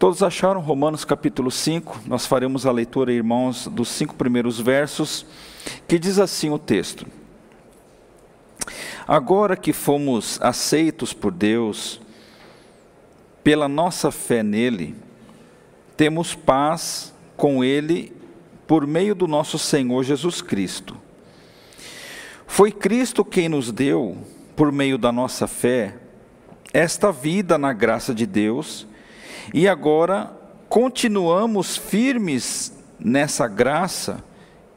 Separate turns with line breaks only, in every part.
Todos acharam Romanos capítulo 5? Nós faremos a leitura, irmãos, dos cinco primeiros versos, que diz assim o texto: Agora que fomos aceitos por Deus, pela nossa fé nele, temos paz com ele por meio do nosso Senhor Jesus Cristo. Foi Cristo quem nos deu, por meio da nossa fé, esta vida na graça de Deus, e agora continuamos firmes nessa graça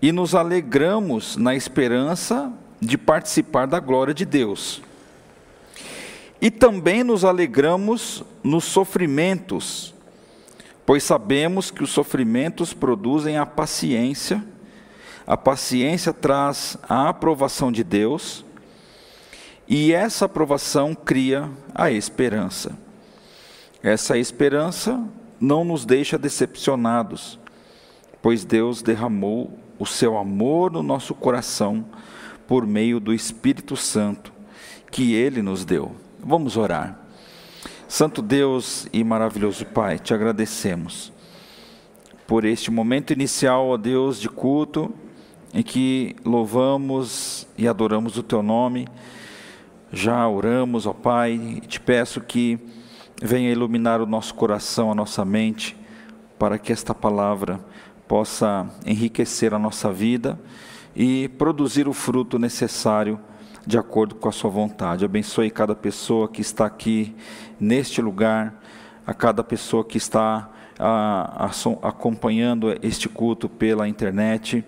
e nos alegramos na esperança de participar da glória de Deus. E também nos alegramos nos sofrimentos, pois sabemos que os sofrimentos produzem a paciência, a paciência traz a aprovação de Deus, e essa aprovação cria a esperança. Essa esperança não nos deixa decepcionados, pois Deus derramou o seu amor no nosso coração por meio do Espírito Santo que ele nos deu. Vamos orar. Santo Deus e maravilhoso Pai, te agradecemos por este momento inicial, ó Deus, de culto, em que louvamos e adoramos o teu nome. Já oramos, ó Pai, e te peço que venha iluminar o nosso coração, a nossa mente, para que esta palavra possa enriquecer a nossa vida e produzir o fruto necessário de acordo com a sua vontade. Abençoe cada pessoa que está aqui neste lugar, a cada pessoa que está a, a, acompanhando este culto pela internet.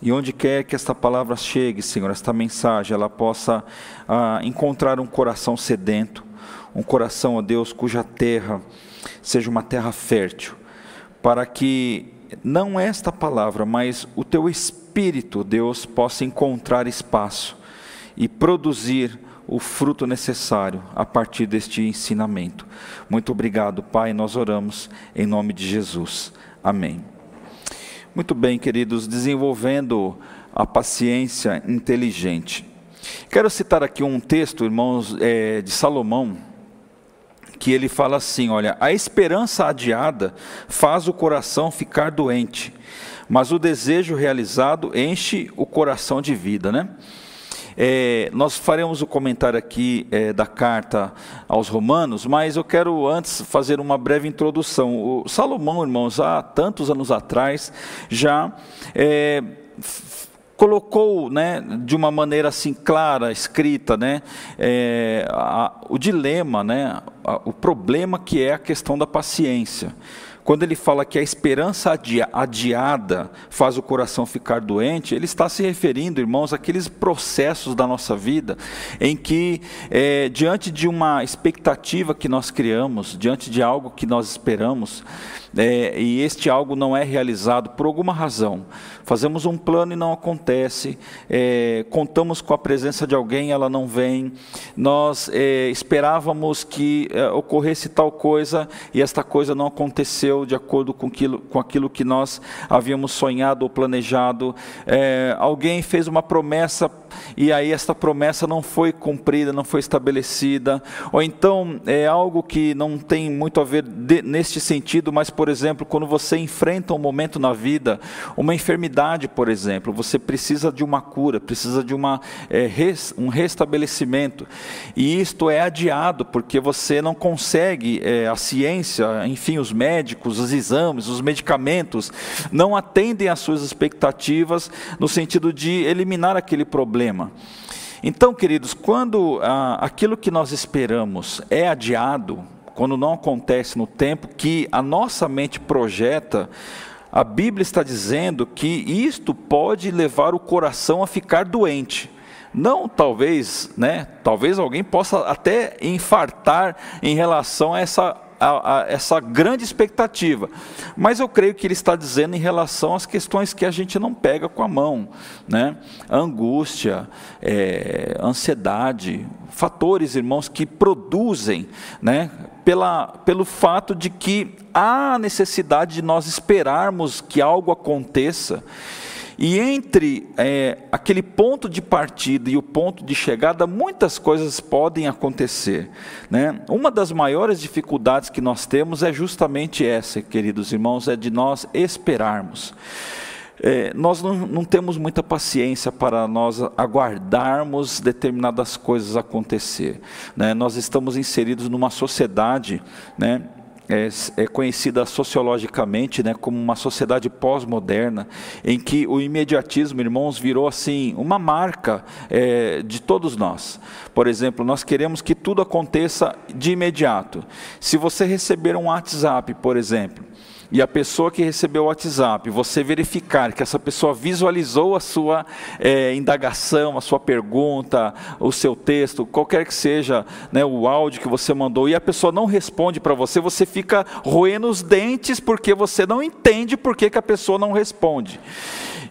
E onde quer que esta palavra chegue, Senhor, esta mensagem, ela possa a, encontrar um coração sedento, um coração, ó Deus, cuja terra seja uma terra fértil, para que não esta palavra, mas o teu espírito, Deus, possa encontrar espaço e produzir o fruto necessário a partir deste ensinamento. Muito obrigado, Pai. Nós oramos em nome de Jesus. Amém. Muito bem, queridos, desenvolvendo a paciência inteligente. Quero citar aqui um texto, irmãos, é, de Salomão, que ele fala assim: olha, a esperança adiada faz o coração ficar doente, mas o desejo realizado enche o coração de vida, né? É, nós faremos o comentário aqui é, da carta aos Romanos, mas eu quero antes fazer uma breve introdução. O Salomão, irmãos, há tantos anos atrás, já é, colocou né, de uma maneira assim clara, escrita, né, é, a, o dilema, né, a, o problema que é a questão da paciência. Quando ele fala que a esperança adiada faz o coração ficar doente, ele está se referindo, irmãos, àqueles processos da nossa vida em que, é, diante de uma expectativa que nós criamos, diante de algo que nós esperamos, é, e este algo não é realizado por alguma razão, fazemos um plano e não acontece, é, contamos com a presença de alguém, ela não vem, nós esperávamos que ocorresse tal coisa e esta coisa não aconteceu de acordo com aquilo, com aquilo que nós havíamos sonhado ou planejado, é, alguém fez uma promessa e aí esta promessa não foi cumprida, não foi estabelecida, ou então é algo que não tem muito a ver de, neste sentido, mas por exemplo, quando você enfrenta um momento na vida, uma enfermidade, por exemplo, você precisa de uma cura, precisa de uma, é, res, um restabelecimento, e isto é adiado porque você não consegue, é, a ciência, enfim, os médicos, os exames, os medicamentos, não atendem às suas expectativas no sentido de eliminar aquele problema. Então, queridos, quando ah, aquilo que nós esperamos é adiado, quando não acontece no tempo que a nossa mente projeta, a Bíblia está dizendo que isto pode levar o coração a ficar doente. Não, talvez, né? Talvez alguém possa até infartar em relação a essa a, a essa grande expectativa. Mas eu creio que ele está dizendo em relação às questões que a gente não pega com a mão, né? Angústia, é, ansiedade, fatores, irmãos, que produzem, né? Pela, pelo fato de que há necessidade de nós esperarmos que algo aconteça E entre é, aquele ponto de partida e o ponto de chegada, muitas coisas podem acontecer. Né? Uma das maiores dificuldades que nós temos é justamente essa, queridos irmãos, é de nós esperarmos. É, nós não, não, temos muita paciência para nós aguardarmos determinadas coisas acontecer. Né? Nós estamos inseridos numa sociedade né, é, é, conhecida sociologicamente né, como uma sociedade pós-moderna, em que o imediatismo, irmãos, virou assim uma marca é, de todos nós. Por exemplo, nós queremos que tudo aconteça de imediato. Se você receber um WhatsApp, por exemplo, e a pessoa que recebeu o WhatsApp, você verificar que essa pessoa visualizou a sua é, indagação, a sua pergunta, o seu texto, qualquer que seja né, o áudio que você mandou, e a pessoa não responde para você, você fica roendo os dentes porque você não entende por que, que a pessoa não responde.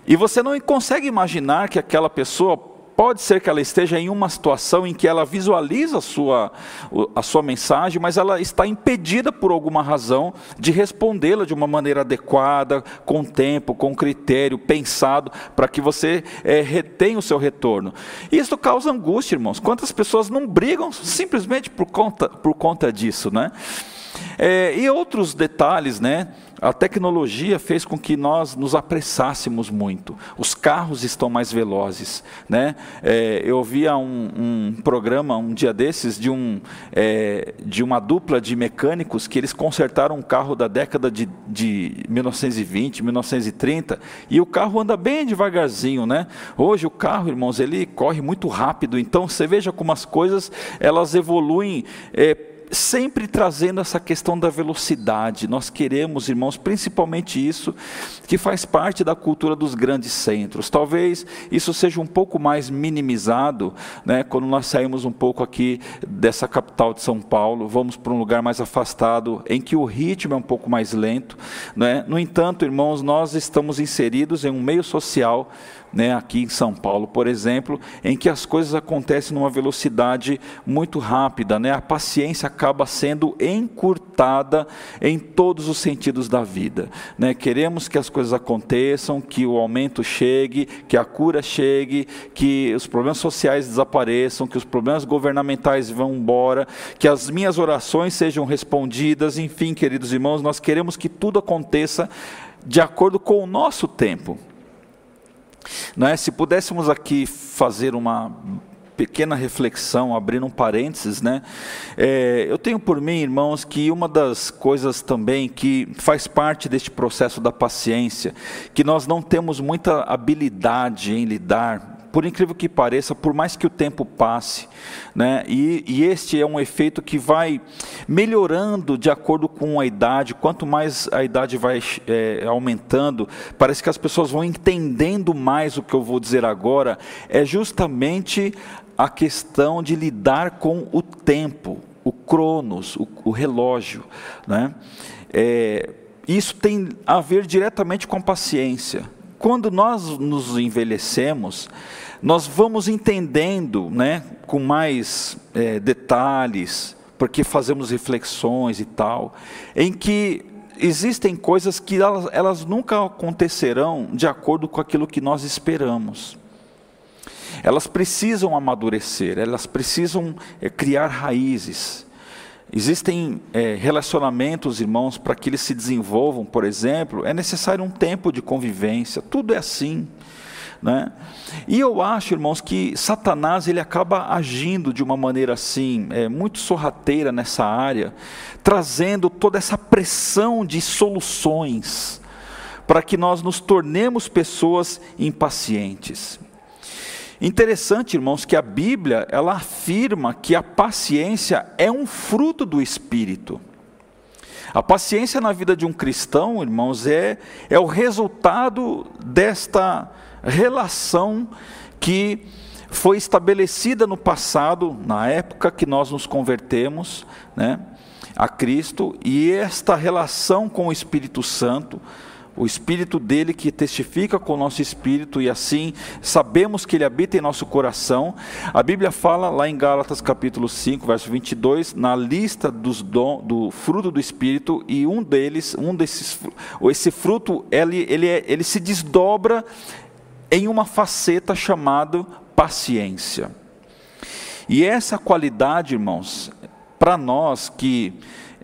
E você não consegue imaginar que aquela pessoa Pode ser que ela esteja em uma situação em que ela visualiza a sua, a sua mensagem, mas ela está impedida por alguma razão de respondê-la de uma maneira adequada, com tempo, com critério, pensado, para que você é, retenha o seu retorno. Isso causa angústia, irmãos. Quantas pessoas não brigam simplesmente por conta, por conta disso, né? É, e outros detalhes, né? A tecnologia fez com que nós nos apressássemos muito. Os carros estão mais velozes. Né? É, eu via um, um, programa um dia desses de, um, é, de uma dupla de mecânicos que eles consertaram um carro da década de, de 1920, 1930 e o carro anda bem devagarzinho. Né? Hoje o carro, irmãos, ele corre muito rápido. Então você veja como as coisas elas evoluem. É, sempre trazendo essa questão da velocidade. Nós queremos, irmãos, principalmente isso, que faz parte da cultura dos grandes centros. Talvez isso seja um pouco mais minimizado, né, quando nós saímos um pouco aqui dessa capital de São Paulo, vamos para um lugar mais afastado, em que o ritmo é um pouco mais lento. Né? No entanto, irmãos, nós estamos inseridos em um meio social né, aqui em São Paulo, por exemplo, em que as coisas acontecem numa velocidade muito rápida, né? a paciência acaba sendo encurtada em todos os sentidos da vida. Né? Queremos que as coisas aconteçam, que o aumento chegue, que a cura chegue, que os problemas sociais desapareçam, que os problemas governamentais vão embora, que as minhas orações sejam respondidas, enfim, queridos irmãos, nós queremos que tudo aconteça de acordo com o nosso tempo. É? Se pudéssemos aqui fazer uma pequena reflexão, abrindo um parênteses, né? É, eu tenho por mim, irmãos, que uma das coisas também que faz parte deste processo da paciência, que nós não temos muita habilidade em lidar por incrível que pareça, por mais que o tempo passe, né, e, e, este é um efeito que vai melhorando de acordo com a idade, quanto mais a idade vai é, aumentando, parece que as pessoas vão entendendo mais o que eu vou dizer agora, é justamente a questão de lidar com o tempo, o cronos, o, o relógio. Né? É, isso tem a ver diretamente com paciência. Quando nós nos envelhecemos, nós vamos entendendo né, com mais é, detalhes, porque fazemos reflexões e tal, em que existem coisas que elas, elas nunca acontecerão de acordo com aquilo que nós esperamos. Elas precisam amadurecer, elas precisam é, criar raízes. Existem é, relacionamentos, irmãos, para que eles se desenvolvam, por exemplo, é necessário um tempo de convivência, tudo é assim. Né? E eu acho, irmãos, que Satanás ele acaba agindo de uma maneira assim, é, muito sorrateira nessa área, trazendo toda essa pressão de soluções para que nós nos tornemos pessoas impacientes. Interessante, irmãos, que a Bíblia ela afirma que a paciência é um fruto do Espírito. A paciência na vida de um cristão, irmãos, é, é o resultado desta relação que foi estabelecida no passado, na época que nós nos convertemos né, a Cristo, e esta relação com o Espírito Santo, o Espírito dele que testifica com o nosso espírito, e assim sabemos que ele habita em nosso coração. A Bíblia fala lá em Gálatas capítulo 5, verso 22, na lista dos dom, do fruto do Espírito, e um deles, um desses, esse fruto, ele, ele, é, ele se desdobra em uma faceta chamada paciência. E essa qualidade, irmãos, para nós que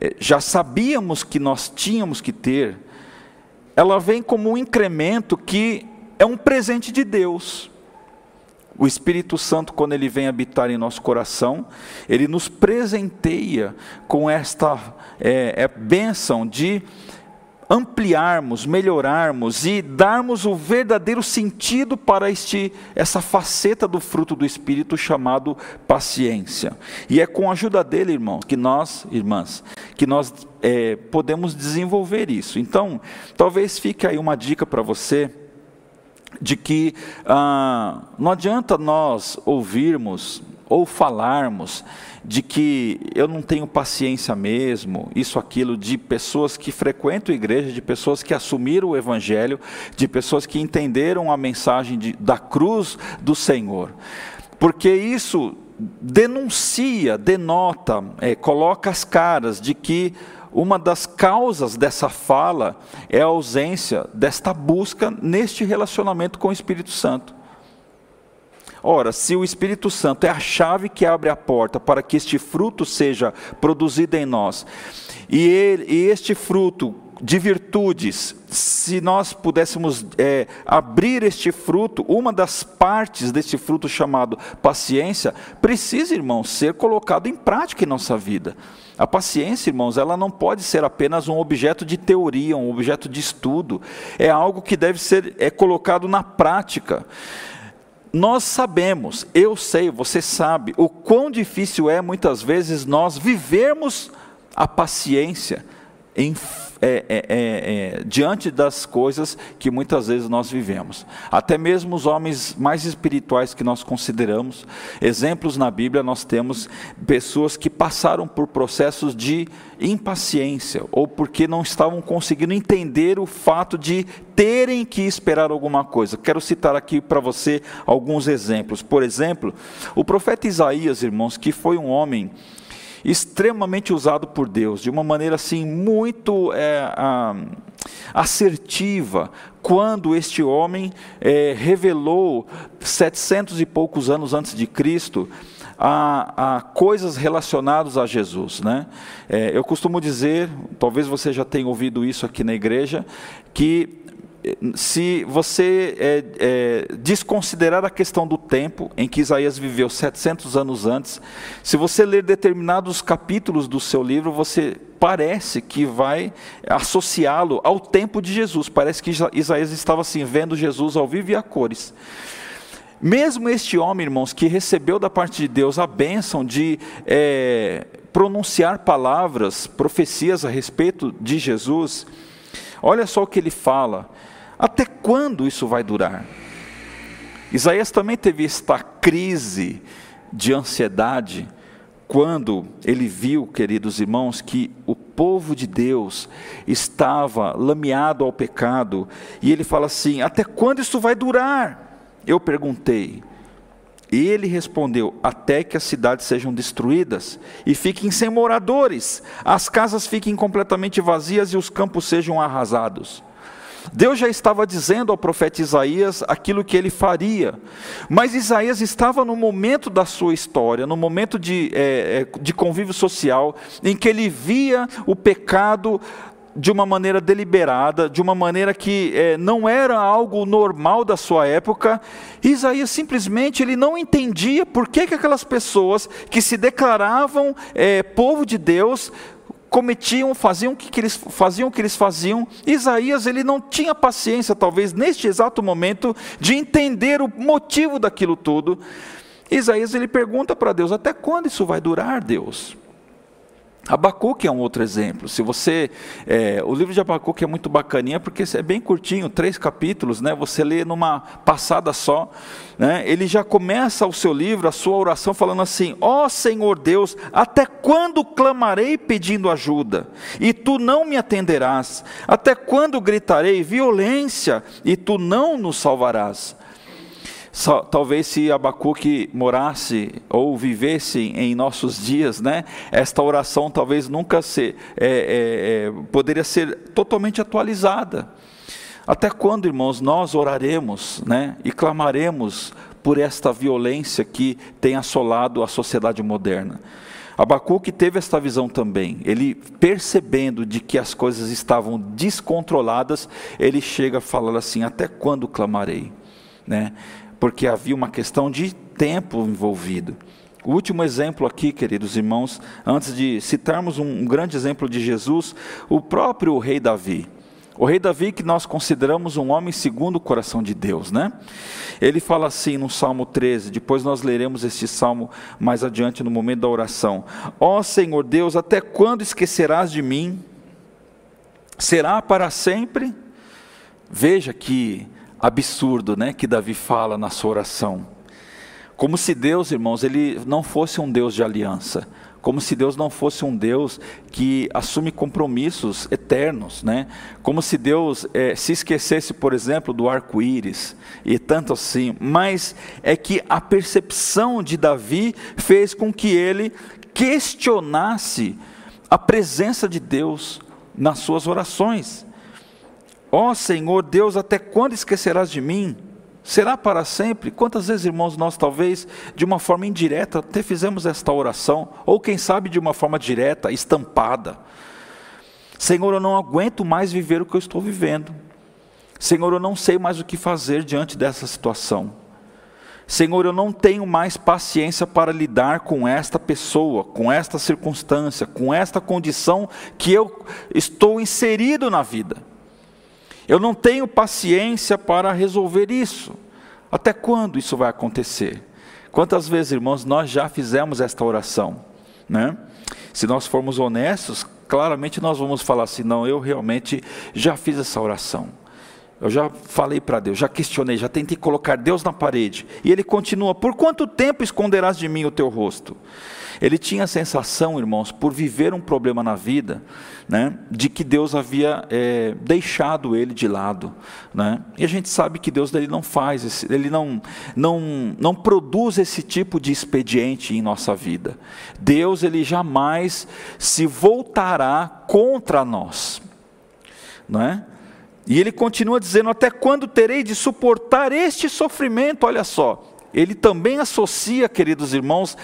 eh, já sabíamos que nós tínhamos que ter, ela vem como um incremento que é um presente de Deus. O Espírito Santo, quando ele vem habitar em nosso coração, ele nos presenteia com esta é, é, bênção de ampliarmos, melhorarmos e darmos o verdadeiro sentido para este, essa faceta do fruto do Espírito chamado paciência. E é com a ajuda dele, irmão, que nós, irmãs, que nós é, podemos desenvolver isso. Então, talvez fique aí uma dica para você de que ah, não adianta nós ouvirmos ou falarmos de que eu não tenho paciência mesmo, isso, aquilo, de pessoas que frequentam a igreja, de pessoas que assumiram o evangelho, de pessoas que entenderam a mensagem de, da cruz do Senhor. Porque isso denuncia, denota, é, coloca as caras de que uma das causas dessa fala é a ausência desta busca neste relacionamento com o Espírito Santo. Ora, se o Espírito Santo é a chave que abre a porta para que este fruto seja produzido em nós, e, ele, e este fruto de virtudes, se nós pudéssemos é, abrir este fruto, uma das partes deste fruto chamado paciência, precisa, irmãos, ser colocado em prática em nossa vida. A paciência, irmãos, ela não pode ser apenas um objeto de teoria, um objeto de estudo. É algo que deve ser é colocado na prática. Nós sabemos, eu sei, você sabe, o quão difícil é muitas vezes nós vivermos a paciência em é, é, é, é, diante das coisas que muitas vezes nós vivemos. Até mesmo os homens mais espirituais que nós consideramos, exemplos na Bíblia, nós temos pessoas que passaram por processos de impaciência, ou porque não estavam conseguindo entender o fato de terem que esperar alguma coisa. Quero citar aqui para você alguns exemplos. Por exemplo, o profeta Isaías, irmãos, que foi um homem extremamente usado por Deus, de uma maneira assim muito é, assertiva, quando este homem é, revelou, setecentos e poucos anos antes de Cristo, a, a, coisas relacionadas a Jesus. Né? É, eu costumo dizer, talvez você já tenha ouvido isso aqui na igreja, que se você é, é, desconsiderar a questão do tempo, em que Isaías viveu 700 anos antes, se você ler determinados capítulos do seu livro, você parece que vai associá-lo ao tempo de Jesus. Parece que Isaías estava assim, vendo Jesus ao vivo e a cores. Mesmo este homem, irmãos, que recebeu da parte de Deus a bênção de é, pronunciar palavras, profecias a respeito de Jesus, olha só o que ele fala. Até quando isso vai durar? Isaías também teve esta crise de ansiedade quando ele viu, queridos irmãos, que o povo de Deus estava lameado ao pecado, e ele fala assim: Até quando isso vai durar? Eu perguntei. E ele respondeu: Até que as cidades sejam destruídas e fiquem sem moradores, as casas fiquem completamente vazias e os campos sejam arrasados. Deus já estava dizendo ao profeta Isaías aquilo que ele faria, mas Isaías estava no momento da sua história, no momento de, é, é, de convívio social, em que ele via o pecado de uma maneira deliberada, de uma maneira que é, não era algo normal da sua época. Isaías simplesmente ele não entendia por que, que aquelas pessoas que se declaravam é, povo de Deus cometiam, faziam o que, eles faziam o que eles faziam. Isaías ele não tinha paciência, talvez neste exato momento, de entender o motivo daquilo tudo. Isaías ele pergunta para Deus: até quando isso vai durar, Deus? Abacuque é um outro exemplo. Se você, é, o livro de Abacuque é muito bacaninha porque é bem curtinho, três capítulos, né? Você lê numa passada só, né? Ele já começa o seu livro, a sua oração falando assim: Ó oh, Senhor Deus, até quando clamarei pedindo ajuda e tu não me atenderás? Até quando gritarei violência e tu não nos salvarás? Talvez se Abacuque morasse ou vivesse em nossos dias, né, esta oração talvez nunca se, é, é, é, poderia ser totalmente atualizada. Até quando, irmãos, nós oraremos né, e clamaremos por esta violência que tem assolado a sociedade moderna? Abacuque teve esta visão também. Ele, percebendo de que as coisas estavam descontroladas, ele chega a falar assim: Até quando clamarei? Né? Porque havia uma questão de tempo envolvido. O último exemplo aqui, queridos irmãos, antes de citarmos um grande exemplo de Jesus, o próprio rei Davi. O rei Davi, que nós consideramos um homem segundo o coração de Deus, né? Ele fala assim no Salmo 13, depois nós leremos este salmo mais adiante no momento da oração: Ó oh, Senhor Deus, até quando esquecerás de mim? Será para sempre? Veja que absurdo, né, que Davi fala na sua oração. Como se Deus, irmãos, ele não fosse um Deus de aliança como se Deus não fosse um Deus que assume compromissos eternos, né? Como se Deus é, se esquecesse, por exemplo, do arco-íris e tanto assim. Mas é que a percepção de Davi fez com que ele questionasse a presença de Deus nas suas orações. Ó oh, Senhor Deus, até quando esquecerás de mim? Será para sempre? Quantas vezes, irmãos, nós talvez de uma forma indireta até fizemos esta oração, ou quem sabe de uma forma direta, estampada. Senhor, eu não aguento mais viver o que eu estou vivendo. Senhor, eu não sei mais o que fazer diante dessa situação. Senhor, eu não tenho mais paciência para lidar com esta pessoa, com esta circunstância, com esta condição que eu estou inserido na vida. Eu não tenho paciência para resolver isso. Até quando isso vai acontecer? Quantas vezes, irmãos, nós já fizemos esta oração, né? Se nós formos honestos, claramente nós vamos falar assim: não, eu realmente já fiz essa oração. Eu já falei para Deus, já questionei, já tentei colocar Deus na parede. E ele continua: Por quanto tempo esconderás de mim o teu rosto? Ele tinha a sensação, irmãos, por viver um problema na vida, né, de que Deus havia é, deixado ele de lado. Né? E a gente sabe que Deus ele não faz, esse, ele não, não, não produz esse tipo de expediente em nossa vida. Deus ele jamais se voltará contra nós. Não é? E ele continua dizendo: Até quando terei de suportar este sofrimento? Olha só, ele também associa, queridos irmãos,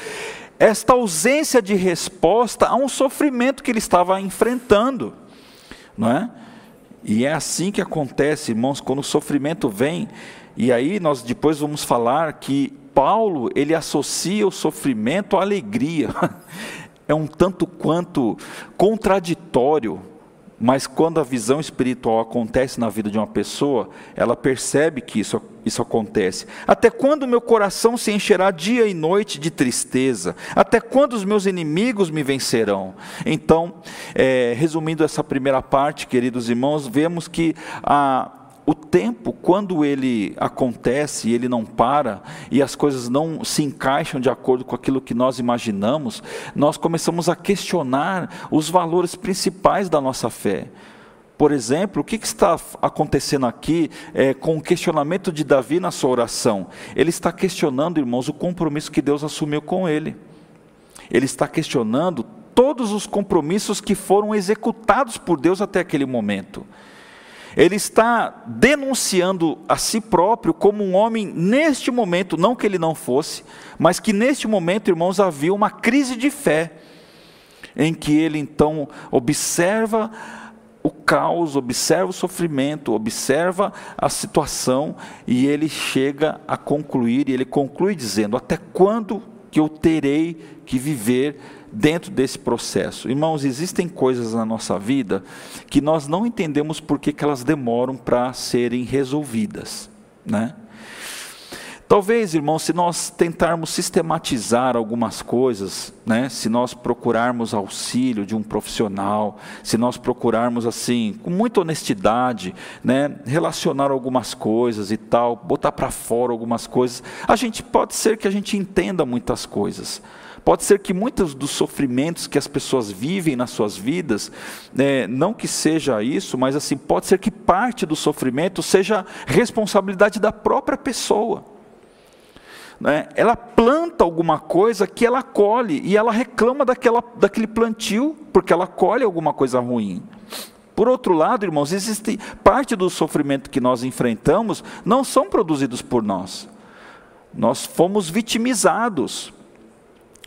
esta ausência de resposta a um sofrimento que ele estava enfrentando, não é? E é assim que acontece, irmãos, quando o sofrimento vem, e aí nós depois vamos falar que Paulo, ele associa o sofrimento à alegria. É um tanto quanto contraditório, mas quando a visão espiritual acontece na vida de uma pessoa, ela percebe que isso, isso acontece. Até quando meu coração se encherá dia e noite de tristeza? Até quando os meus inimigos me vencerão? Então, é, resumindo essa primeira parte, queridos irmãos, vemos que a, o tempo, quando ele acontece e ele não para, e as coisas não se encaixam de acordo com aquilo que nós imaginamos, nós começamos a questionar os valores principais da nossa fé. Por exemplo, o que, está acontecendo aqui é, com o questionamento de Davi na sua oração? Ele está questionando, irmãos, o compromisso que Deus assumiu com ele. Ele está questionando todos os compromissos que foram executados por Deus até aquele momento. Ele está denunciando a si próprio como um homem neste momento, não que ele não fosse, mas que neste momento, irmãos, havia uma crise de fé, em que ele então observa o caos, observa o sofrimento, observa a situação e ele chega a concluir, e ele conclui dizendo: Até quando que eu terei que viver dentro desse processo. Irmãos, existem coisas na nossa vida que nós não entendemos por que, que elas demoram para serem resolvidas. Né? Talvez, irmãos, se nós tentarmos sistematizar algumas coisas, né, se nós procurarmos auxílio de um profissional, se nós procurarmos assim, com muita honestidade, né, relacionar algumas coisas e tal, botar para fora algumas coisas, a gente pode ser que a gente entenda muitas coisas. Pode ser que muitos dos sofrimentos que as pessoas vivem nas suas vidas, né, não que seja isso, mas assim, pode ser que parte do sofrimento seja responsabilidade da própria pessoa. Né? Ela planta alguma coisa que ela colhe e ela reclama daquela, daquele plantio porque ela colhe alguma coisa ruim. Por outro lado, irmãos, existe parte do sofrimento que nós enfrentamos não são produzidos por nós. Nós fomos vitimizados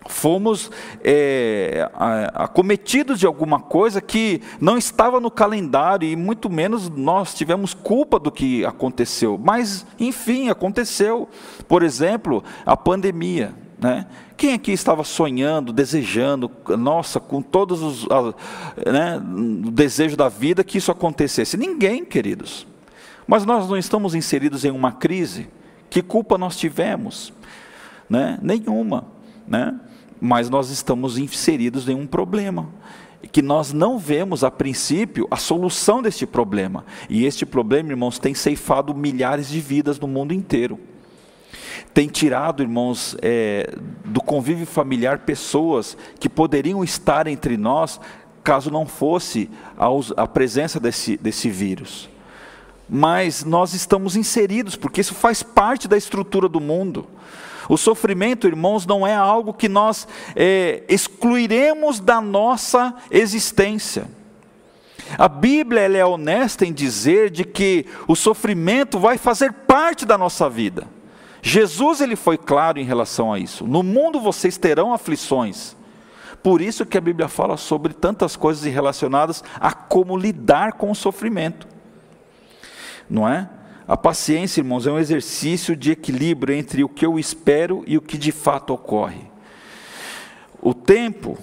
fomos é, acometidos de alguma coisa que não estava no calendário e muito menos nós tivemos culpa do que aconteceu. Mas, enfim, aconteceu. Por exemplo, a pandemia. Né? Quem aqui estava sonhando, desejando, nossa, com todos os né, o desejo da vida que isso acontecesse? Ninguém, queridos. Mas nós não estamos inseridos em uma crise. Que culpa nós tivemos? Né? Nenhuma. Né? Mas nós estamos inseridos em um problema que nós não vemos a princípio a solução deste problema. E este problema, irmãos, tem ceifado milhares de vidas no mundo inteiro. Tem tirado, irmãos, é, do convívio familiar pessoas que poderiam estar entre nós caso não fosse a, a presença desse, desse vírus. Mas nós estamos inseridos, porque isso faz parte da estrutura do mundo. O sofrimento, irmãos, não é algo que nós é, excluiremos da nossa existência. A Bíblia é honesta em dizer de que o sofrimento vai fazer parte da nossa vida. Jesus ele foi claro em relação a isso. No mundo vocês terão aflições. Por isso que a Bíblia fala sobre tantas coisas relacionadas a como lidar com o sofrimento. Não é? A paciência, irmãos, é um exercício de equilíbrio entre o que eu espero e o que de fato ocorre. O tempo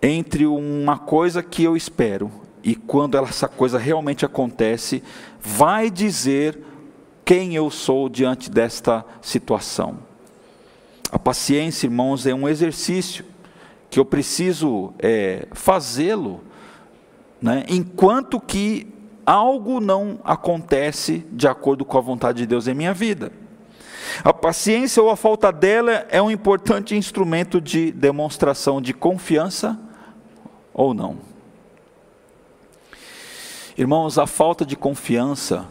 entre uma coisa que eu espero e quando essa coisa realmente acontece, vai dizer quem eu sou diante desta situação. A paciência, irmãos, é um exercício que eu preciso é, fazê-lo, né, enquanto que algo não acontece de acordo com a vontade de Deus em minha vida. A paciência ou a falta dela é um importante instrumento de demonstração de confiança ou não. Irmãos, a falta de confiança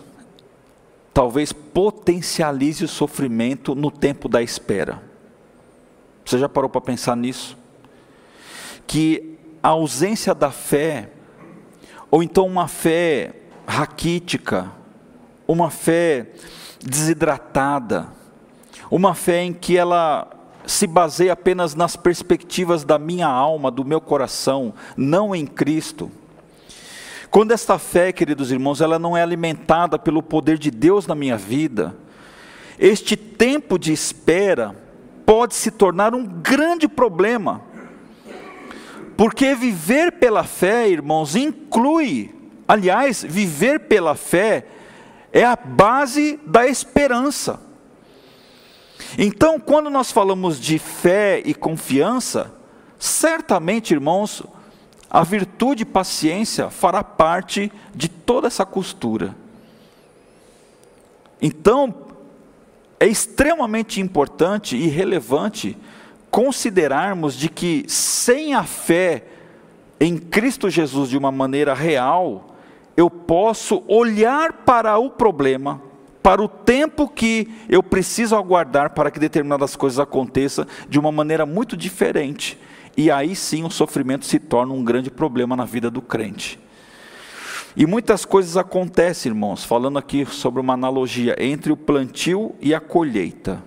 talvez potencialize o sofrimento no tempo da espera. Você já parou para pensar nisso? Que a ausência da fé, ou então uma fé raquítica, uma fé desidratada, uma fé em que ela se baseia apenas nas perspectivas da minha alma, do meu coração, não em Cristo. Quando esta fé, queridos irmãos, ela não é alimentada pelo poder de Deus na minha vida, este tempo de espera pode se tornar um grande problema. Porque viver pela fé, irmãos, inclui Aliás, viver pela fé é a base da esperança. Então, quando nós falamos de fé e confiança, certamente, irmãos, a virtude e paciência fará parte de toda essa costura. Então, é extremamente importante e relevante considerarmos de que sem a fé em Cristo Jesus de uma maneira real, eu posso olhar para o problema, para o tempo que eu preciso aguardar para que determinadas coisas aconteçam de uma maneira muito diferente. E aí sim o sofrimento se torna um grande problema na vida do crente. E muitas coisas acontecem, irmãos, falando aqui sobre uma analogia entre o plantio e a colheita.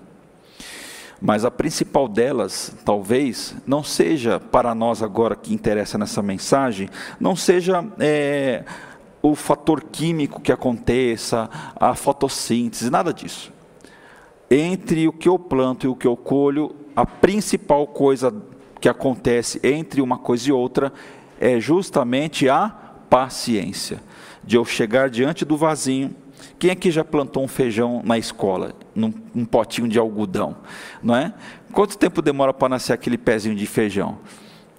Mas a principal delas, talvez, não seja para nós agora que interessa nessa mensagem, não seja é, o fator químico que aconteça, a fotossíntese, nada disso. Entre o que eu planto e o que eu colho, a principal coisa que acontece entre uma coisa e outra é justamente a paciência. De eu chegar diante do vasinho. Quem aqui já plantou um feijão na escola, num, num potinho de algodão, não é? Quanto tempo demora para nascer aquele pezinho de feijão?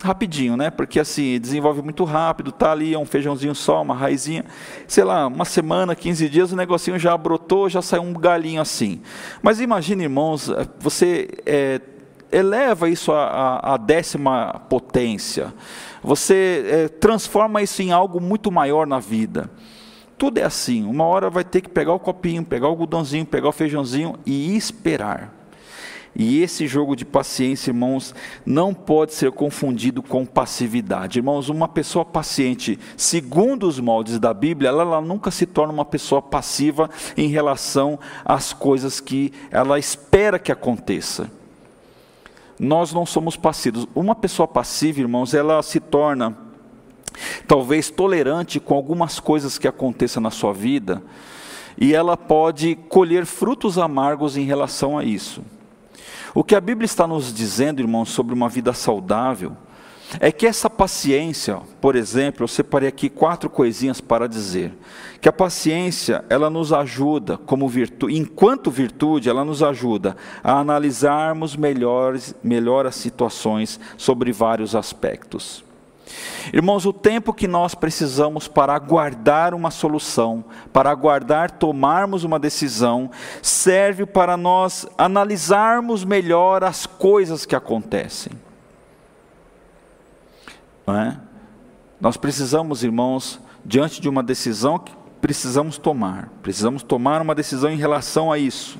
Rapidinho, né? Porque assim, desenvolve muito rápido, tá ali, é um feijãozinho só, uma raizinha. Sei lá, uma semana, 15 dias, o negocinho já brotou, já saiu um galinho assim. Mas imagine, irmãos, eh, você é, eleva isso à, décima potência. Você é, transforma isso em algo muito maior na vida. Tudo é assim. Uma hora vai ter que pegar o copinho, pegar o algodãozinho, pegar o feijãozinho e esperar. E esse jogo de paciência, irmãos, não pode ser confundido com passividade. Irmãos, uma pessoa paciente, segundo os moldes da Bíblia, ela, ela, nunca se torna uma pessoa passiva em relação às coisas que ela espera que aconteça. Nós não somos passivos. Uma pessoa passiva, irmãos, ela se torna talvez tolerante com algumas coisas que aconteçam na sua vida, e ela pode colher frutos amargos em relação a isso. O que a Bíblia está nos dizendo, irmãos, sobre uma vida saudável, é que essa paciência, por exemplo, eu separei aqui quatro coisinhas para dizer, que a paciência, ela nos ajuda como virtude, enquanto virtude, ela nos ajuda a analisarmos melhores, melhor as situações sobre vários aspectos. Irmãos, o tempo que nós precisamos para aguardar uma solução, para aguardar tomarmos uma decisão, serve para nós analisarmos melhor as coisas que acontecem. É? Nós precisamos, irmãos, diante de uma decisão que precisamos tomar, precisamos tomar uma decisão em relação a isso.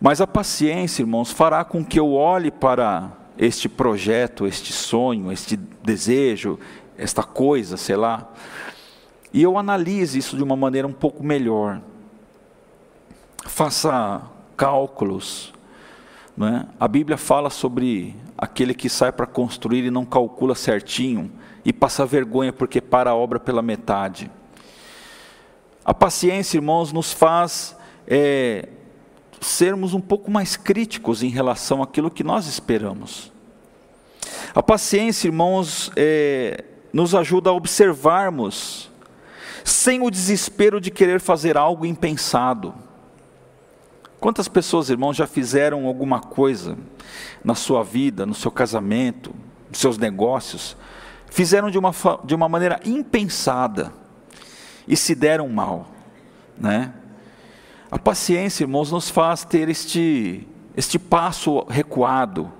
Mas a paciência, irmãos, fará com que eu olhe para este projeto, este sonho, este desejo, esta coisa, sei lá, e eu analise isso de uma maneira um pouco melhor. Faça cálculos. Não é? A Bíblia fala sobre aquele que sai para construir e não calcula certinho e passa vergonha porque para a obra pela metade. A paciência, irmãos, nos faz é, sermos um pouco mais críticos em relação àquilo que nós esperamos. A paciência, irmãos, é, nos ajuda a observarmos, sem o desespero de querer fazer algo impensado. Quantas pessoas, irmãos, já fizeram alguma coisa na sua vida, no seu casamento, nos seus negócios, fizeram de uma, de uma maneira impensada e se deram mal, né? A paciência, irmãos, nos faz ter este, este passo recuado,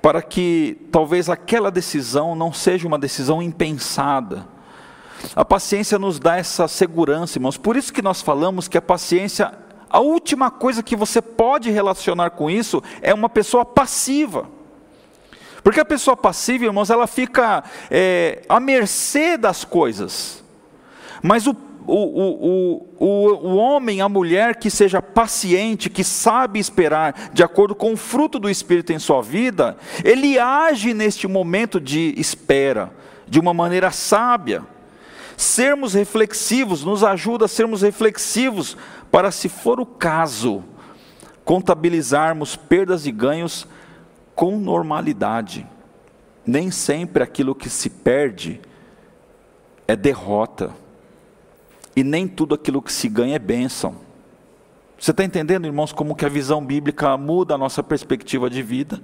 para que talvez aquela decisão não seja uma decisão impensada. A paciência nos dá essa segurança, irmãos. Por isso que nós falamos que a paciência, a última coisa que você pode relacionar com isso é uma pessoa passiva. Porque a pessoa passiva, irmãos, ela fica é, à mercê das coisas. Mas o o, o, o, o homem, a mulher que seja paciente, que sabe esperar de acordo com o fruto do Espírito em sua vida, ele age neste momento de espera, de uma maneira sábia. Sermos reflexivos nos ajuda a sermos reflexivos para, se for o caso, contabilizarmos perdas e ganhos com normalidade. Nem sempre aquilo que se perde é derrota e nem tudo aquilo que se ganha é bênção. Você está entendendo, irmãos, como que a visão bíblica muda a nossa perspectiva de vida?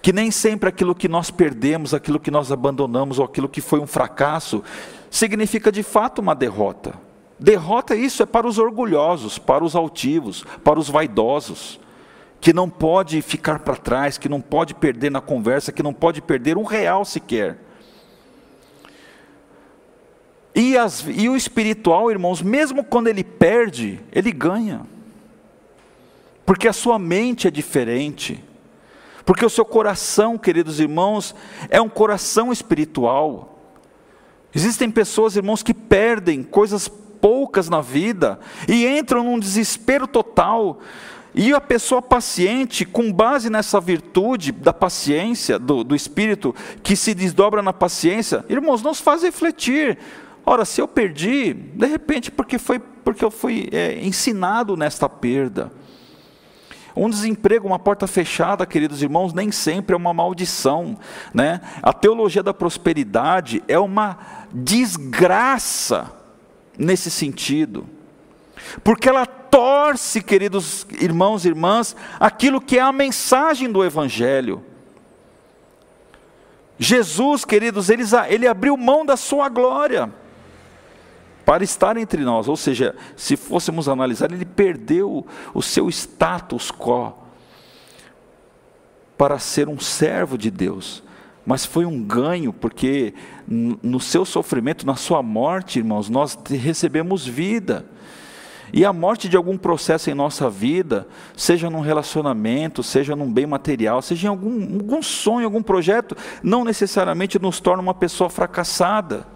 Que nem sempre aquilo que nós perdemos, aquilo que nós abandonamos ou aquilo que foi um fracasso, significa de fato uma derrota. Derrota isso é para os orgulhosos, para os altivos, para os vaidosos, que não pode ficar para trás, que não pode perder na conversa, que não pode perder um real sequer. E, as, e o espiritual, irmãos, mesmo quando ele perde, ele ganha. Porque a sua mente é diferente. Porque o seu coração, queridos irmãos, é um coração espiritual. Existem pessoas, irmãos, que perdem coisas poucas na vida e entram num desespero total. E a pessoa paciente, com base nessa virtude da paciência, do, do espírito que se desdobra na paciência, irmãos, nos faz refletir Ora, se eu perdi, de repente porque foi porque eu fui é, ensinado nesta perda. Um desemprego, uma porta fechada, queridos irmãos, nem sempre é uma maldição, né? A teologia da prosperidade é uma desgraça nesse sentido. Porque ela torce, queridos irmãos e irmãs, aquilo que é a mensagem do evangelho. Jesus, queridos, ele, ele abriu mão da sua glória para estar entre nós. Ou seja, se fôssemos analisar, ele perdeu o seu status quo para ser um servo de Deus. Mas foi um ganho, porque no seu sofrimento, na sua morte, irmãos, nós recebemos vida. E a morte de algum processo em nossa vida, seja num relacionamento, seja num bem material, seja em algum, algum sonho, algum projeto, não necessariamente nos torna uma pessoa fracassada.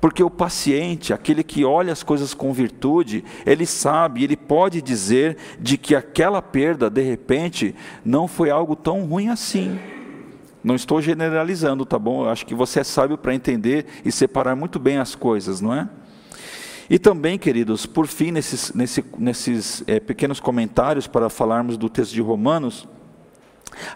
Porque o paciente, aquele que olha as coisas com virtude, ele sabe, ele pode dizer de que aquela perda, de repente, não foi algo tão ruim assim. Não estou generalizando, tá bom? Eu acho que você é sábio para entender e separar muito bem as coisas, não é? E também, queridos, por fim, nesses, nesse, nesses é, pequenos comentários para falarmos do texto de Romanos,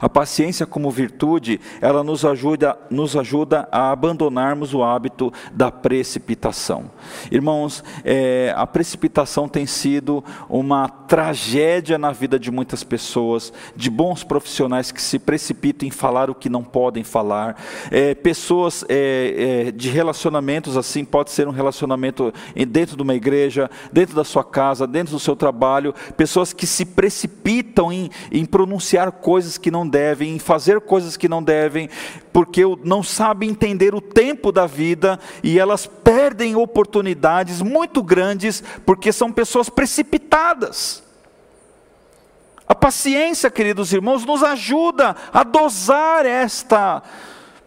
a paciência como virtude, ela nos ajuda, nos ajuda a abandonarmos o hábito da precipitação. Irmãos, é, a precipitação tem sido uma tragédia na vida de muitas pessoas, de bons profissionais que se precipitam em falar o que não podem falar, é, pessoas é, é de relacionamentos assim, pode ser um relacionamento dentro de uma igreja, dentro da sua casa, dentro do seu trabalho, pessoas que se precipitam em, em pronunciar coisas que não devem, em fazer coisas que não devem, porque não sabem entender o tempo da vida e elas perdem oportunidades muito grandes porque são pessoas precipitadas. A paciência, queridos irmãos, nos ajuda a dosar esta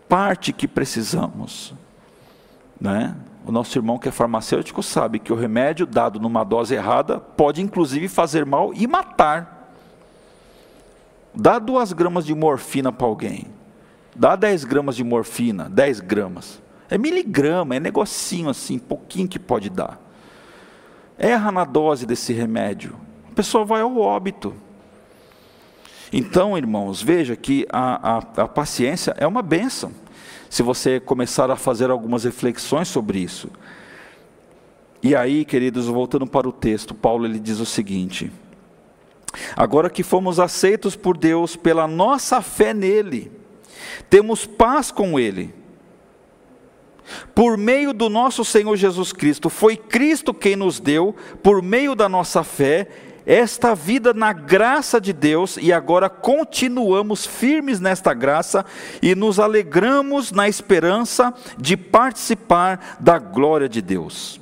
parte que precisamos. Né? O nosso irmão que é farmacêutico sabe que o remédio dado numa dose errada pode inclusive fazer mal e matar. Dá duas gramas de morfina para alguém. Dá 10 gramas de morfina, 10 gramas. É miligrama, é negocinho assim, pouquinho que pode dar. Erra na dose desse remédio. A pessoa vai ao óbito. Então, irmãos, veja que a, a, a paciência é uma benção. Se você começar a fazer algumas reflexões sobre isso. E aí, queridos, voltando para o texto, Paulo ele diz o seguinte: Agora que fomos aceitos por Deus pela nossa fé nele, temos paz com ele. Por meio do nosso Senhor Jesus Cristo, foi Cristo quem nos deu, por meio da nossa fé, esta vida na graça de Deus e agora continuamos firmes nesta graça e nos alegramos na esperança de participar da glória de Deus.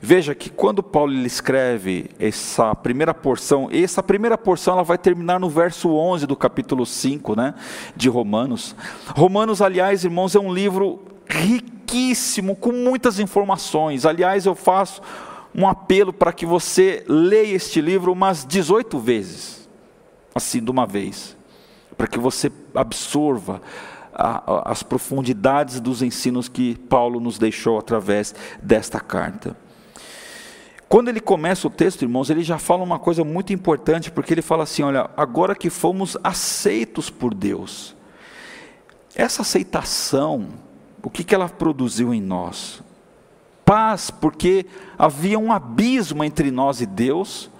Veja que quando Paulo escreve essa primeira porção, essa primeira porção ela vai terminar no verso 11 do capítulo 5, né, de Romanos. Romanos, aliás, irmãos, é um livro riquíssimo, com muitas informações. Aliás, eu faço um apelo para que você leia este livro umas 18 vezes, assim, de uma vez, para que você absorva as profundidades dos ensinos que Paulo nos deixou através desta carta. Quando ele começa o texto, irmãos, ele já fala uma coisa muito importante, porque ele fala assim: olha, agora que fomos aceitos por Deus, essa aceitação, o que, que ela produziu em nós? Paz, porque havia um abismo entre nós e Deus,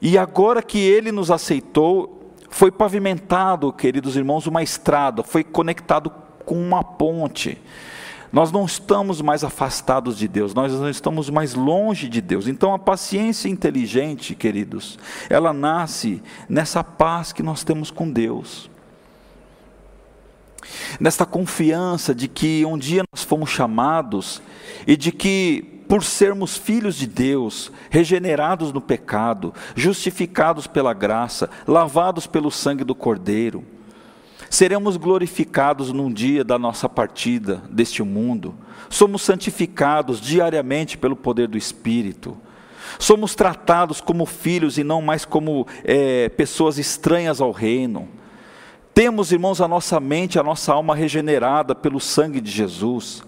e agora que Ele nos aceitou, foi pavimentado, queridos irmãos, uma estrada, foi conectado com uma ponte. Nós não estamos mais afastados de Deus, nós não estamos mais longe de Deus. Então a paciência inteligente, queridos, ela nasce nessa paz que nós temos com Deus. Nesta confiança de que um dia nós fomos chamados e de que por sermos filhos de Deus, regenerados no pecado, justificados pela graça, lavados pelo sangue do Cordeiro, seremos glorificados num dia da nossa partida deste mundo, somos santificados diariamente pelo poder do Espírito, somos tratados como filhos e não mais como é, pessoas estranhas ao reino. Temos, irmãos, a nossa mente, a nossa alma regenerada pelo sangue de Jesus.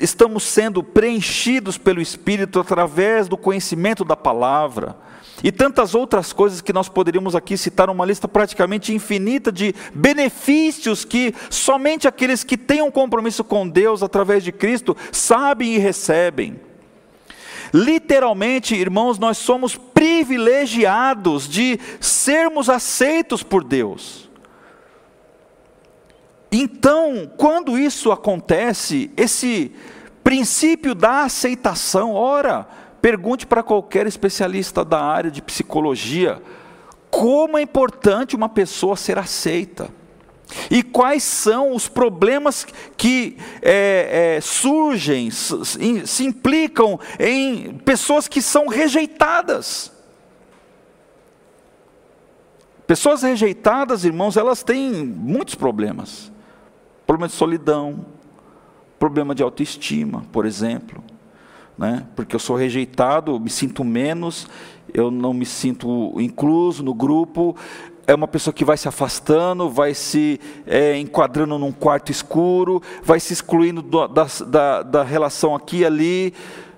Estamos sendo preenchidos pelo Espírito através do conhecimento da palavra e tantas outras coisas que nós poderíamos aqui citar uma lista praticamente infinita de benefícios que somente aqueles que têm um compromisso com Deus através de Cristo sabem e recebem. Literalmente, irmãos, nós somos privilegiados de sermos aceitos por Deus. Então, quando isso acontece, esse princípio da aceitação, ora, Pergunte para qualquer especialista da área de psicologia como é importante uma pessoa ser aceita. E quais são os problemas que é, é, surgem, se, se implicam em pessoas que são rejeitadas? Pessoas rejeitadas, irmãos, elas têm muitos problemas. Problema de solidão, problema de autoestima, por exemplo. Né? Porque eu sou rejeitado, me sinto menos, eu não me sinto incluso no grupo, é uma pessoa que vai se afastando, vai se é, enquadrando num quarto escuro, vai se excluindo do, da, da, da, relação aqui e ali,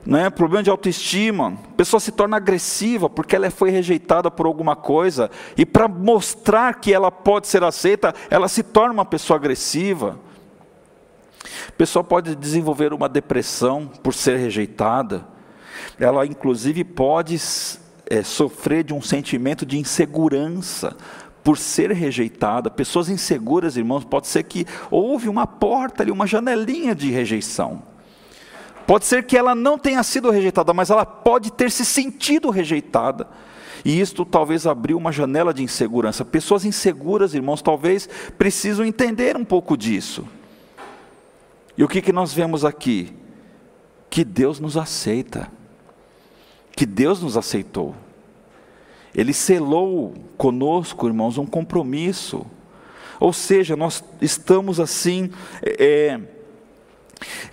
né? problema de autoestima. A pessoa se torna agressiva porque ela foi rejeitada por alguma coisa, e para mostrar que ela pode ser aceita, ela se torna uma pessoa agressiva. A pessoa pode desenvolver uma depressão por ser rejeitada, ela inclusive pode é, sofrer de um sentimento de insegurança por ser rejeitada. Pessoas inseguras, irmãos, pode ser que houve uma porta ali, uma janelinha de rejeição. Pode ser que ela não tenha sido rejeitada, mas ela pode ter se sentido rejeitada. E isto talvez abriu uma janela de insegurança. Pessoas inseguras, irmãos, talvez precisam entender um pouco disso. E o que, que nós vemos aqui? Que Deus nos aceita que Deus nos aceitou. Ele selou conosco, irmãos, um compromisso. Ou seja, nós estamos assim, é,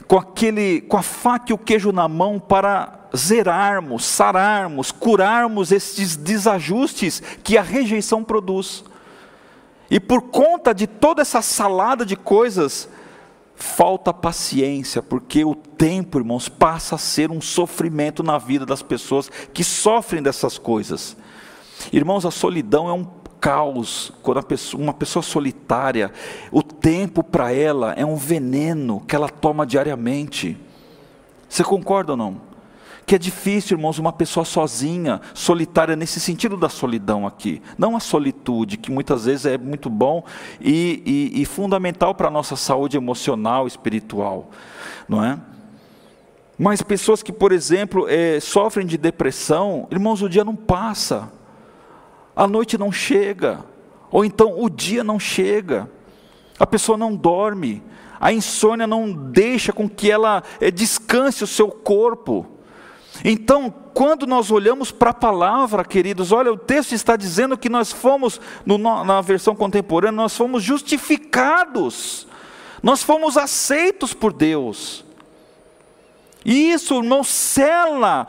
com, aquele, com a faca e o queijo na mão para zerarmos, sararmos, curarmos esses desajustes que a rejeição produz. E por conta de toda essa salada de coisas, falta paciência, porque o tempo, irmãos, passa a ser um sofrimento na vida das pessoas que sofrem dessas coisas. Irmãos, a solidão é um caos, quando pessoa, uma pessoa solitária, o tempo para ela é um veneno que ela toma diariamente. Você concorda ou não? que é difícil, irmãos, uma pessoa sozinha, solitária, nesse sentido da solidão aqui. Não a solitude, que muitas vezes é muito bom e, e, e fundamental para a nossa saúde emocional, espiritual, não é? Mas pessoas que, por exemplo, é, sofrem de depressão, irmãos, o dia não passa, a noite não chega, ou então o dia não chega, a pessoa não dorme, a insônia não deixa com que ela é, descanse o seu corpo. Então, quando nós olhamos para a palavra, queridos, olha, o texto está dizendo que nós fomos, no, na versão contemporânea, nós fomos justificados, nós fomos aceitos por Deus. E isso, irmão, sela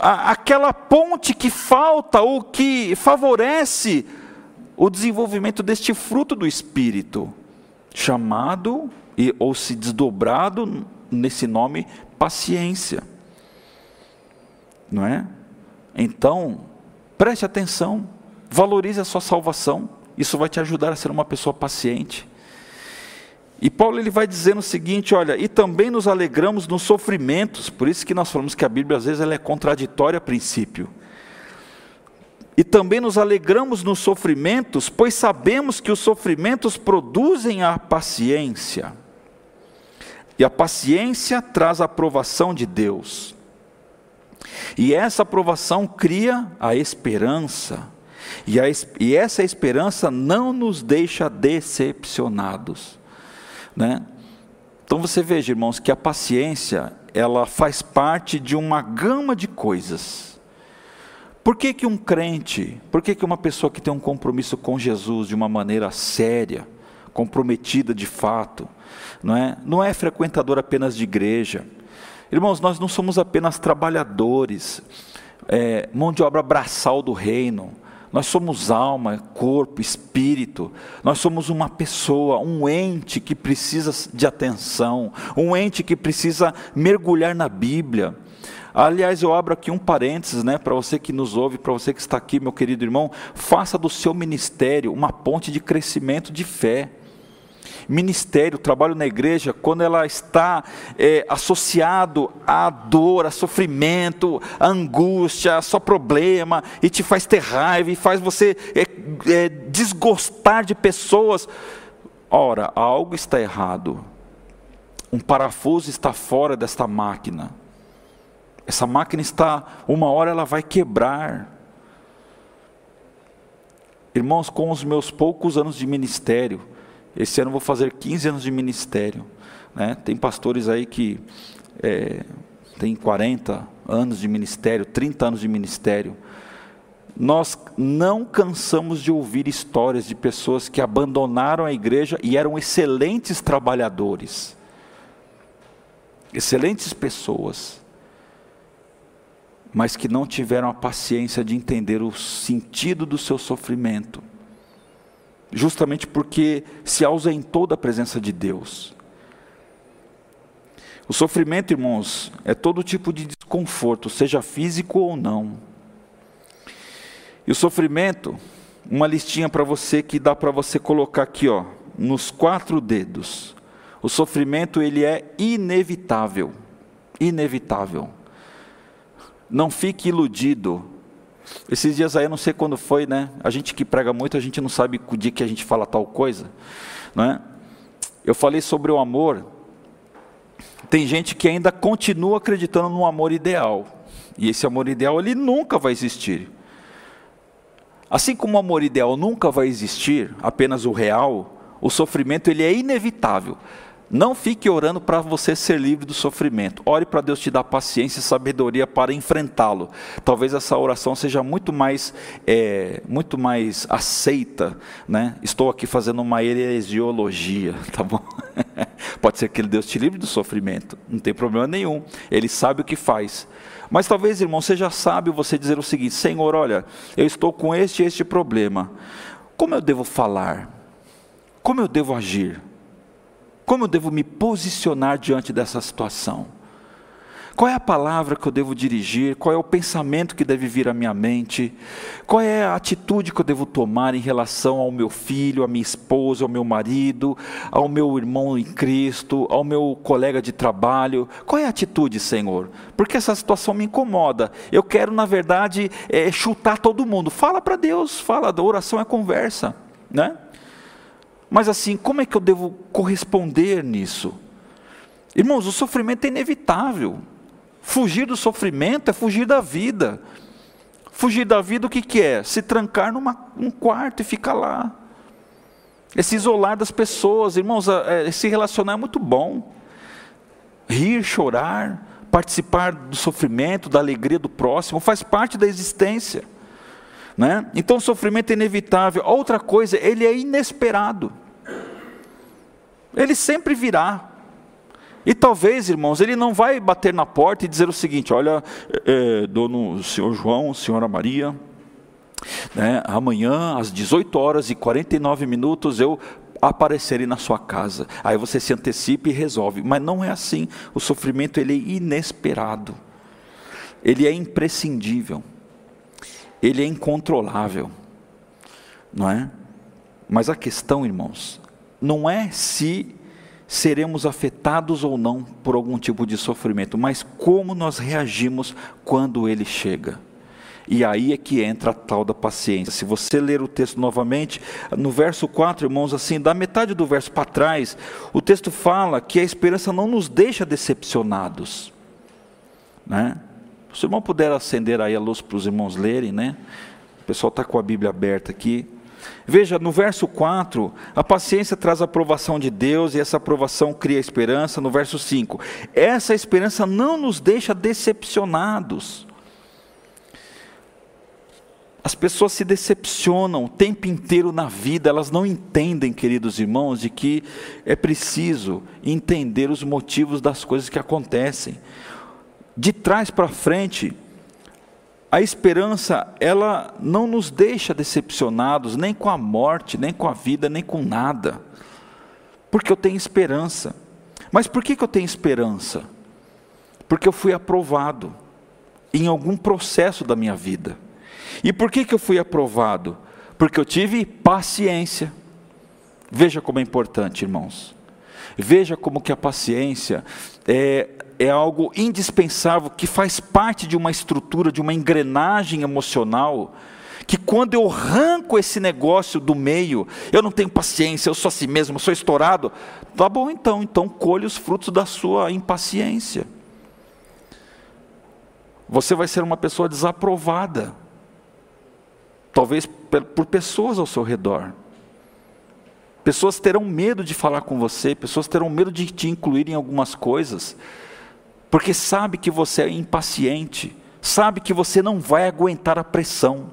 a, aquela ponte que falta ou que favorece o desenvolvimento deste fruto do Espírito, chamado e, ou se desdobrado nesse nome, paciência não é? Então, preste atenção, valorize a sua salvação, isso vai te ajudar a ser uma pessoa paciente. E Paulo ele vai dizendo o seguinte, olha, e também nos alegramos nos sofrimentos, por isso que nós falamos que a Bíblia às vezes ela é contraditória a princípio. E também nos alegramos nos sofrimentos, pois sabemos que os sofrimentos produzem a paciência. E a paciência traz a aprovação de Deus. E essa aprovação cria a esperança. E, a, e essa esperança não nos deixa decepcionados. Né? Então você veja, irmãos, que a paciência, ela faz parte de uma gama de coisas. Por que, que um crente, por que, que uma pessoa que tem um compromisso com Jesus de uma maneira séria, comprometida de fato, não é, não é frequentador apenas de igreja, Irmãos, nós não somos apenas trabalhadores, é, mão de obra braçal do reino. Nós somos alma, corpo, espírito. Nós somos uma pessoa, um ente que precisa de atenção, um ente que precisa mergulhar na Bíblia. Aliás, eu abro aqui um parênteses, né, para você que nos ouve, para você que está aqui, meu querido irmão, faça do seu ministério uma ponte de crescimento de fé ministério, trabalho na igreja, quando ela está é, associado à dor, a sofrimento, à angústia, a só problema, e te faz ter raiva, e faz você é, é, desgostar de pessoas, ora, algo está errado. Um parafuso está fora desta máquina. Essa máquina está, uma hora ela vai quebrar. Irmãos, com os meus poucos anos de ministério, Esse ano vou fazer 15 anos de ministério. Né? Tem pastores aí que é, têm 40 anos de ministério, 30 anos de ministério. Nós não cansamos de ouvir histórias de pessoas que abandonaram a igreja e eram excelentes trabalhadores, excelentes pessoas, mas que não tiveram a paciência de entender o sentido do seu sofrimento justamente porque se ausentou da presença de Deus. O sofrimento, irmãos, é todo tipo de desconforto, seja físico ou não. E o sofrimento, uma listinha para você que dá para você colocar aqui, ó, nos quatro dedos. O sofrimento ele é inevitável, inevitável. Não fique iludido esses dias aí, eu não sei quando foi, né? A gente que prega muito, a gente não sabe o dia que a gente fala tal coisa, né? Eu falei sobre o amor. Tem gente que ainda continua acreditando no amor ideal. E esse amor ideal, ele nunca vai existir. Assim como o amor ideal nunca vai existir, apenas o real, o sofrimento ele é inevitável. Não fique orando para você ser livre do sofrimento. Ore para Deus te dar paciência e sabedoria para enfrentá-lo. Talvez essa oração seja muito mais, é, muito mais aceita. Né? Estou aqui fazendo uma heresiologia, tá bom? Pode ser que Deus te livre do sofrimento. Não tem problema nenhum. Ele sabe o que faz. Mas talvez, irmão, seja sábio você dizer o seguinte: Senhor, olha, eu estou com este e este problema. Como eu devo falar? Como eu devo agir? Como eu devo me posicionar diante dessa situação? Qual é a palavra que eu devo dirigir? Qual é o pensamento que deve vir à minha mente? Qual é a atitude que eu devo tomar em relação ao meu filho, à minha esposa, ao meu marido, ao meu irmão em Cristo, ao meu colega de trabalho? Qual é a atitude, Senhor? Porque essa situação me incomoda. Eu quero, na verdade, é, chutar todo mundo. Fala para Deus, fala, a oração é conversa, né? Mas assim, como é que eu devo corresponder nisso? Irmãos, o sofrimento é inevitável. Fugir do sofrimento é fugir da vida. Fugir da vida o que, que é? Se trancar numa, num quarto e ficar lá. É se isolar das pessoas. Irmãos, é, se relacionar é muito bom. Rir, chorar, participar do sofrimento, da alegria do próximo, faz parte da existência. Né? Então o sofrimento é inevitável. Outra coisa, ele é inesperado. Ele sempre virá. E talvez, irmãos, ele não vai bater na porta e dizer o seguinte: olha, é, dono senhor João, senhora Maria, né, amanhã às 18 horas e 49 minutos eu aparecerei na sua casa. Aí você se antecipa e resolve. Mas não é assim. O sofrimento ele é inesperado. Ele é imprescindível ele é incontrolável, não é? Mas a questão, irmãos, não é se seremos afetados ou não por algum tipo de sofrimento, mas como nós reagimos quando ele chega. E aí é que entra a tal da paciência. Se você ler o texto novamente, no verso 4, irmãos, assim, da metade do verso para trás, o texto fala que a esperança não nos deixa decepcionados. Né? Se o irmão puder acender aí a luz para os irmãos lerem, né? O pessoal está com a Bíblia aberta aqui. Veja, no verso 4, a paciência traz a aprovação de Deus e essa aprovação cria esperança. No verso 5, essa esperança não nos deixa decepcionados. As pessoas se decepcionam o tempo inteiro na vida, elas não entendem, queridos irmãos, de que é preciso entender os motivos das coisas que acontecem de trás para frente, a esperança, ela não nos deixa decepcionados, nem com a morte, nem com a vida, nem com nada. Porque eu tenho esperança. Mas por que, que eu tenho esperança? Porque eu fui aprovado em algum processo da minha vida. E por que, que eu fui aprovado? Porque eu tive paciência. Veja como é importante, irmãos. Veja como que a paciência é, é algo indispensável, que faz parte de uma estrutura, de uma engrenagem emocional, que quando eu arranco esse negócio do meio, eu não tenho paciência, eu sou assim mesmo, eu sou estourado, tá bom então, então colhe os frutos da sua impaciência. Você vai ser uma pessoa pessoas terão medo de falar com você, pessoas terão medo de te incluir em algumas coisas, porque sabe que você é impaciente, sabe que você não vai aguentar a pressão,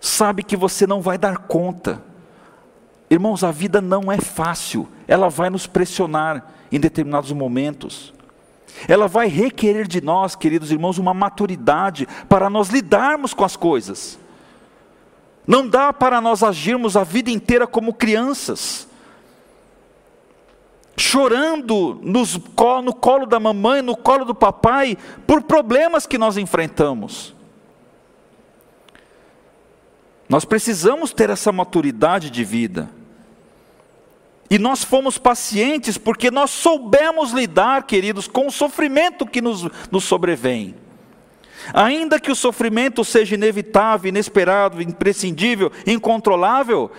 sabe que você não vai dar conta. Irmãos, a vida não é fácil, ela vai nos pressionar em determinados momentos. Ela vai requerer de nós, queridos irmãos, uma maturidade para nós lidarmos com as coisas. Não dá para nós agirmos a vida inteira como crianças, chorando nos, no colo da mamãe, no colo do papai, por problemas que nós enfrentamos. Nós precisamos ter essa maturidade de vida. E nós fomos pacientes porque nós soubemos lidar, queridos, com o sofrimento que nos, nos sobrevém. Ainda que o sofrimento seja inevitável, inesperado, imprescindível, incontrolável,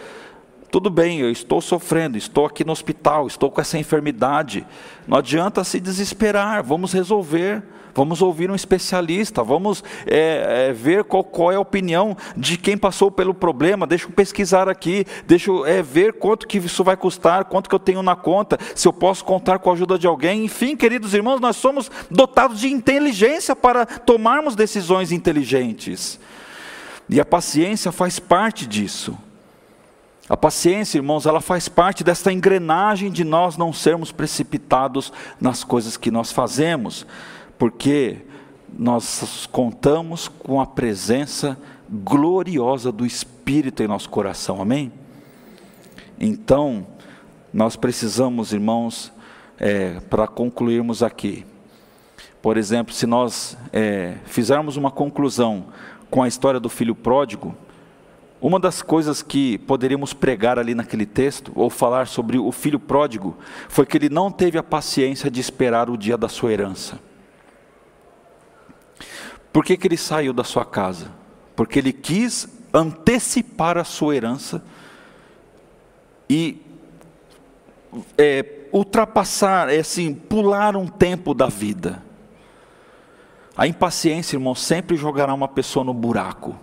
tudo bem, eu estou sofrendo, estou aqui no hospital, estou com essa enfermidade. Não adianta se desesperar, vamos resolver. Vamos ouvir um especialista, vamos é, é, ver qual, qual, é a opinião de quem passou pelo problema. Deixa eu pesquisar aqui, deixa eu é, ver quanto que isso vai custar, quanto que eu tenho na conta, se eu posso contar com a ajuda de alguém. Enfim, queridos irmãos, nós somos dotados de inteligência para tomarmos decisões inteligentes. E a paciência faz parte disso. A paciência, irmãos, ela faz parte desta engrenagem de nós não sermos precipitados nas coisas que nós fazemos porque nós contamos com a presença gloriosa do Espírito em nosso coração, amém? Então, nós precisamos, irmãos, é, para concluirmos aqui, por exemplo, se nós é, fizermos uma conclusão com a história do filho pródigo, uma das coisas que poderíamos pregar ali naquele texto, ou falar sobre o filho pródigo, foi que ele não teve a paciência de esperar o dia da sua herança. Por que, que ele saiu da sua casa? Porque ele quis antecipar a sua herança e é, ultrapassar, é assim, pular um tempo da vida. A impaciência, irmão, sempre jogará uma pessoa no buraco.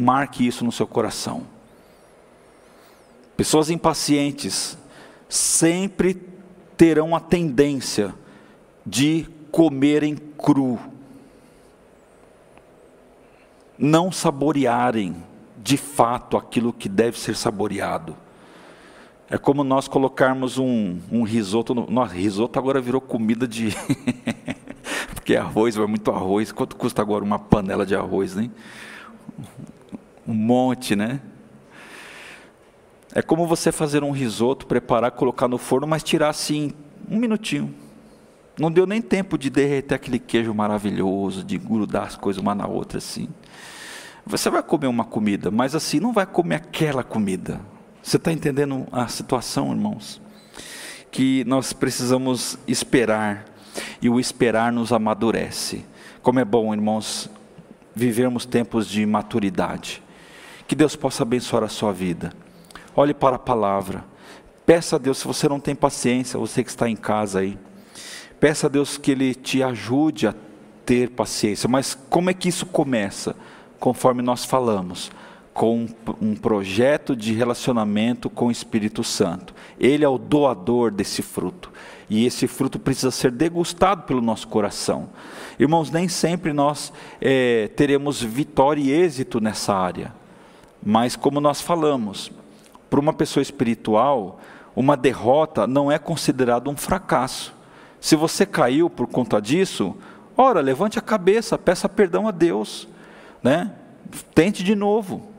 Marque isso no seu coração. Pessoas impacientes sempre terão a tendência de comerem cru não saborearem de fato aquilo que deve ser saboreado. É como nós colocarmos um, um risoto. No, nossa, risoto agora virou comida de. Porque arroz, vai muito arroz. Quanto custa agora uma panela de arroz, hein? Um monte, né? É como você fazer um risoto, preparar, colocar no forno, mas tirar assim, um minutinho. Não deu nem tempo de derreter aquele queijo maravilhoso, de grudar as coisas uma na outra assim. Você vai comer uma comida, mas assim, não vai comer aquela comida. Você está entendendo a situação, irmãos? Que nós precisamos esperar, e o esperar nos amadurece. Como é bom, irmãos, vivermos tempos de maturidade. Que Deus possa abençoar a sua vida. Olhe para a palavra. Peça a Deus, se você não tem paciência, você que está em casa aí, peça a Deus que Ele te ajude a ter paciência. Mas como é que isso começa? conforme nós falamos, com um projeto de relacionamento com o Espírito Santo. Ele é o doador desse fruto. E esse fruto precisa ser degustado pelo nosso coração. Irmãos, nem sempre nós é, teremos vitória e êxito nessa área. Mas, como nós falamos, para uma pessoa espiritual, uma derrota não é considerado um fracasso. Se você caiu por conta disso, ora, levante a cabeça, peça perdão a Deus né? Tente de novo.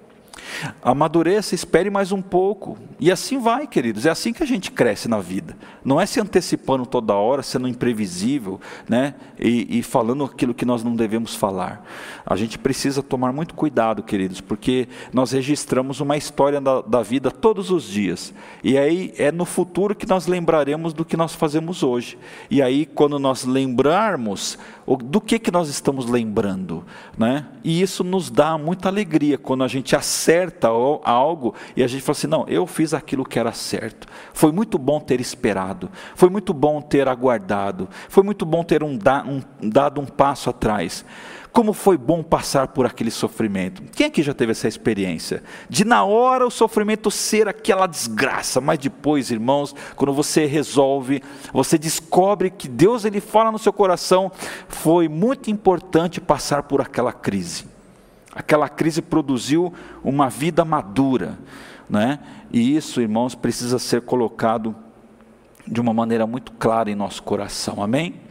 Amadureça, espere mais um pouco. E assim vai, queridos. É assim que a gente cresce na vida. Não é se antecipando toda hora, sendo imprevisível, né? E, e, falando aquilo que nós não devemos falar. A gente precisa tomar muito cuidado, queridos, porque nós registramos uma história da, da vida todos os dias. E aí é no futuro que nós lembraremos do que nós fazemos hoje. E aí, quando nós lembrarmos, do que, que nós estamos lembrando, né? E isso nos dá muita alegria quando a gente acerta algo e a gente fala assim: não, eu fiz aquilo que era certo. Foi muito bom ter esperado, foi muito bom ter aguardado, foi muito bom ter um, um, dado um passo atrás. Como foi bom passar por aquele sofrimento. Quem aqui já teve essa experiência? De na hora o sofrimento ser aquela desgraça, mas depois, irmãos, quando você resolve, você descobre que Deus ele fala no seu coração, foi muito importante passar por aquela crise. Aquela crise produziu uma vida madura, né? E isso, irmãos, precisa ser colocado de uma maneira muito clara em nosso coração. Amém?